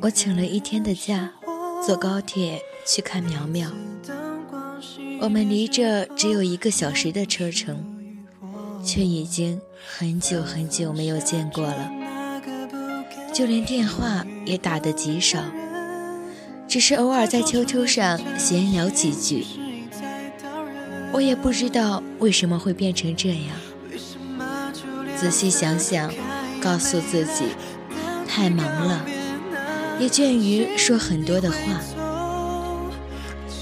我请了一天的假，坐高铁去看苗苗。我们离这只有一个小时的车程，却已经很久很久没有见过了，就连电话也打得极少，只是偶尔在 QQ 上闲聊几句。我也不知道为什么会变成这样。仔细想想，告诉自己，太忙了，也倦于说很多的话。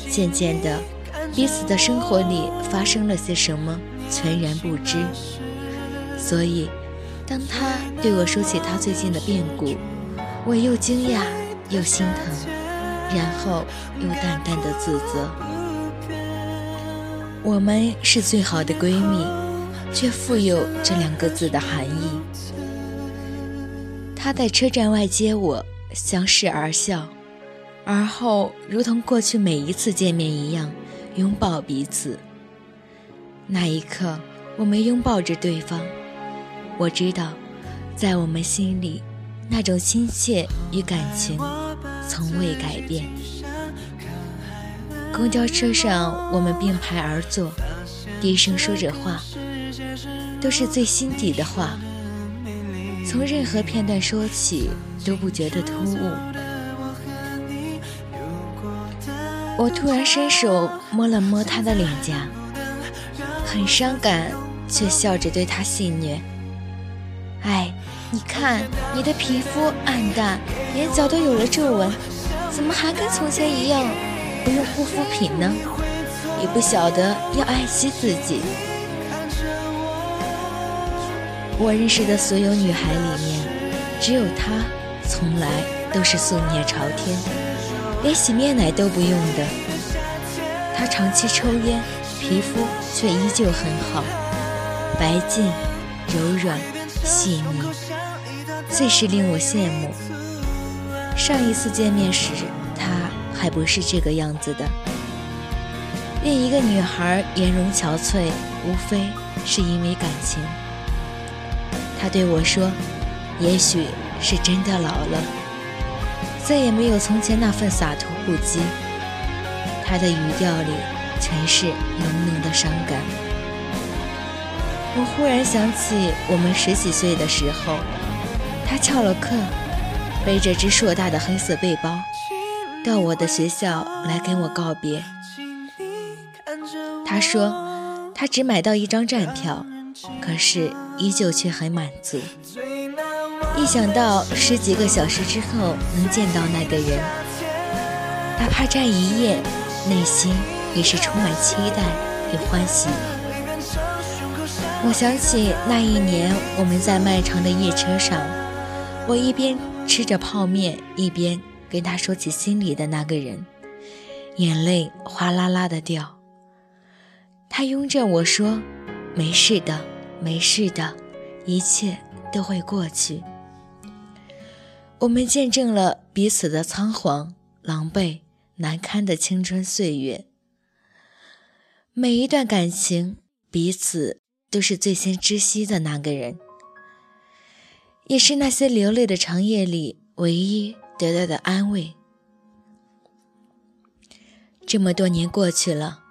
渐渐的，彼此的生活里发生了些什么，全然不知。所以，当他对我说起他最近的变故，我又惊讶又心疼，然后又淡淡的自责。我们是最好的闺蜜。却富有这两个字的含义。他在车站外接我，相视而笑，而后如同过去每一次见面一样，拥抱彼此。那一刻，我们拥抱着对方。我知道，在我们心里，那种亲切与感情从未改变。公交车上，我们并排而坐，低声说着话。都是最心底的话，从任何片段说起都不觉得突兀。我突然伸手摸了摸他的脸颊，很伤感，却笑着对他戏谑：“哎，你看你的皮肤暗淡，眼角都有了皱纹，怎么还跟从前一样不用护肤品呢？也不晓得要爱惜自己。”我认识的所有女孩里面，只有她从来都是素面朝天，连洗面奶都不用的。她长期抽烟，皮肤却依旧很好，白净、柔软、细腻，最是令我羡慕。上一次见面时，她还不是这个样子的。另一个女孩颜容憔悴，无非是因为感情。他对我说：“也许是真的老了，再也没有从前那份洒脱不羁。”他的语调里全是浓浓的伤感。我忽然想起我们十几岁的时候，他翘了课，背着只硕大的黑色背包，到我的学校来跟我告别。他说，他只买到一张站票。可是依旧却很满足。一想到十几个小时之后能见到那个人，哪怕站一夜，内心也是充满期待与欢喜。我想起那一年我们在漫长的夜车上，我一边吃着泡面，一边跟他说起心里的那个人，眼泪哗啦啦的掉。他拥着我说。没事的，没事的，一切都会过去。我们见证了彼此的仓皇、狼狈、难堪的青春岁月。每一段感情，彼此都是最先知悉的那个人，也是那些流泪的长夜里唯一得到的安慰。这么多年过去了。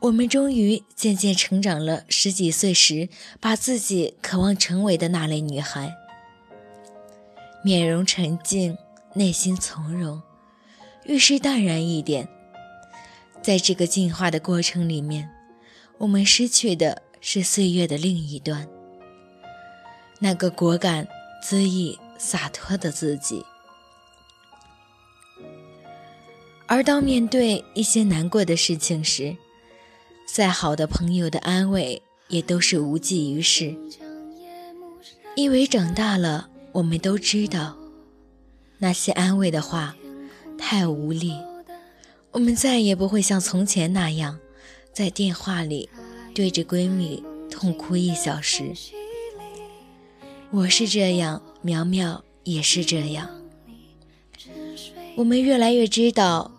我们终于渐渐成长了。十几岁时，把自己渴望成为的那类女孩，面容沉静，内心从容，遇事淡然一点。在这个进化的过程里面，我们失去的是岁月的另一端，那个果敢、恣意、洒脱的自己。而当面对一些难过的事情时，再好的朋友的安慰也都是无济于事，因为长大了，我们都知道，那些安慰的话太无力，我们再也不会像从前那样，在电话里对着闺蜜痛哭一小时。我是这样，苗苗也是这样，我们越来越知道，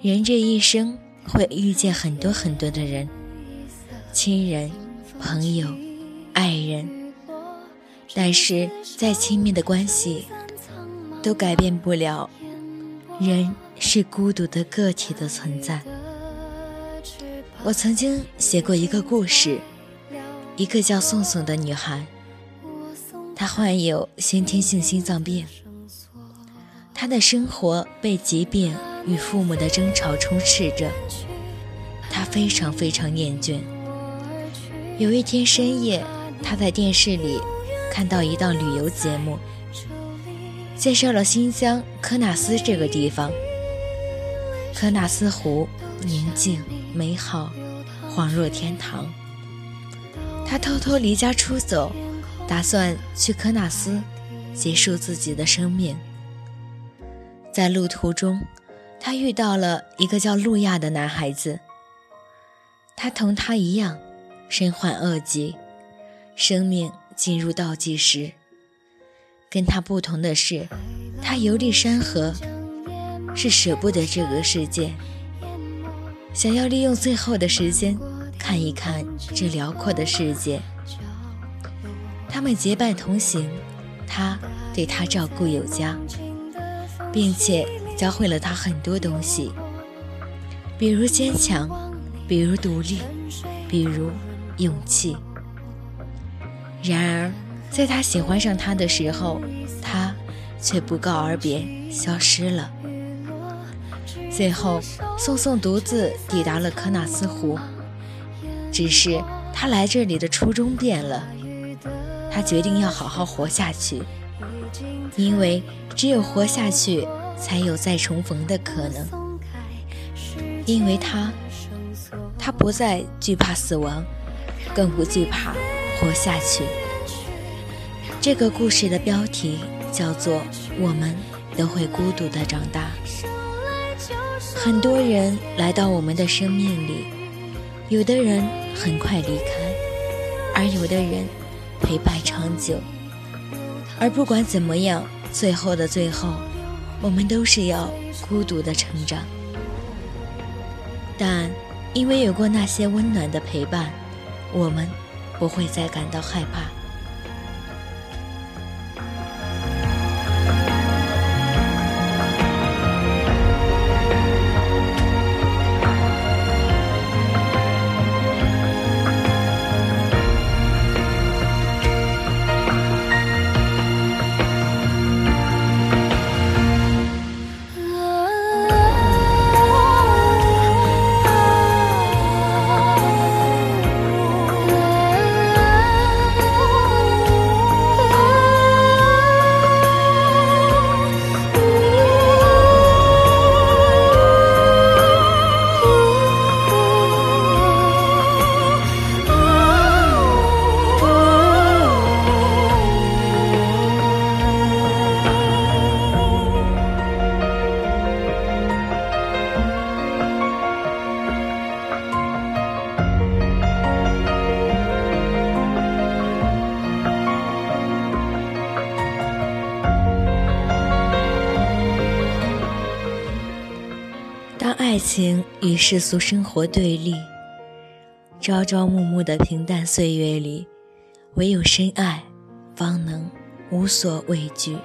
人这一生。会遇见很多很多的人，亲人、朋友、爱人，但是再亲密的关系，都改变不了人是孤独的个体的存在。我曾经写过一个故事，一个叫宋宋的女孩，她患有先天性心脏病，她的生活被疾病与父母的争吵充斥着，她非常非常厌倦。有一天深夜，她在电视里。看到一档旅游节目，介绍了新疆科纳斯这个地方。科纳斯湖宁静美好，恍若天堂。他偷偷离家出走，打算去科纳斯结束自己的生命。在路途中，他遇到了一个叫路亚的男孩子。他同他一样，身患恶疾，生命。进入倒计时。跟他不同的是，他游历山河，是舍不得这个世界，想要利用最后的时间看一看这辽阔的世界。他们结伴同行，他对他照顾有加，并且教会了他很多东西，比如坚强，比如独立，比如勇气。然而，在他喜欢上他的时候，他却不告而别，消失了。最后，宋宋独自抵达了科纳斯湖。只是他来这里的初衷变了，他决定要好好活下去，因为只有活下去，才有再重逢的可能。因为他，他不再惧怕死亡，更不惧怕。活下去。这个故事的标题叫做《我们都会孤独的长大》。很多人来到我们的生命里，有的人很快离开，而有的人陪伴长久。而不管怎么样，最后的最后，我们都是要孤独的成长。但因为有过那些温暖的陪伴，我们。不会再感到害怕。情与世俗生活对立，朝朝暮暮的平淡岁月里，唯有深爱，方能无所畏惧。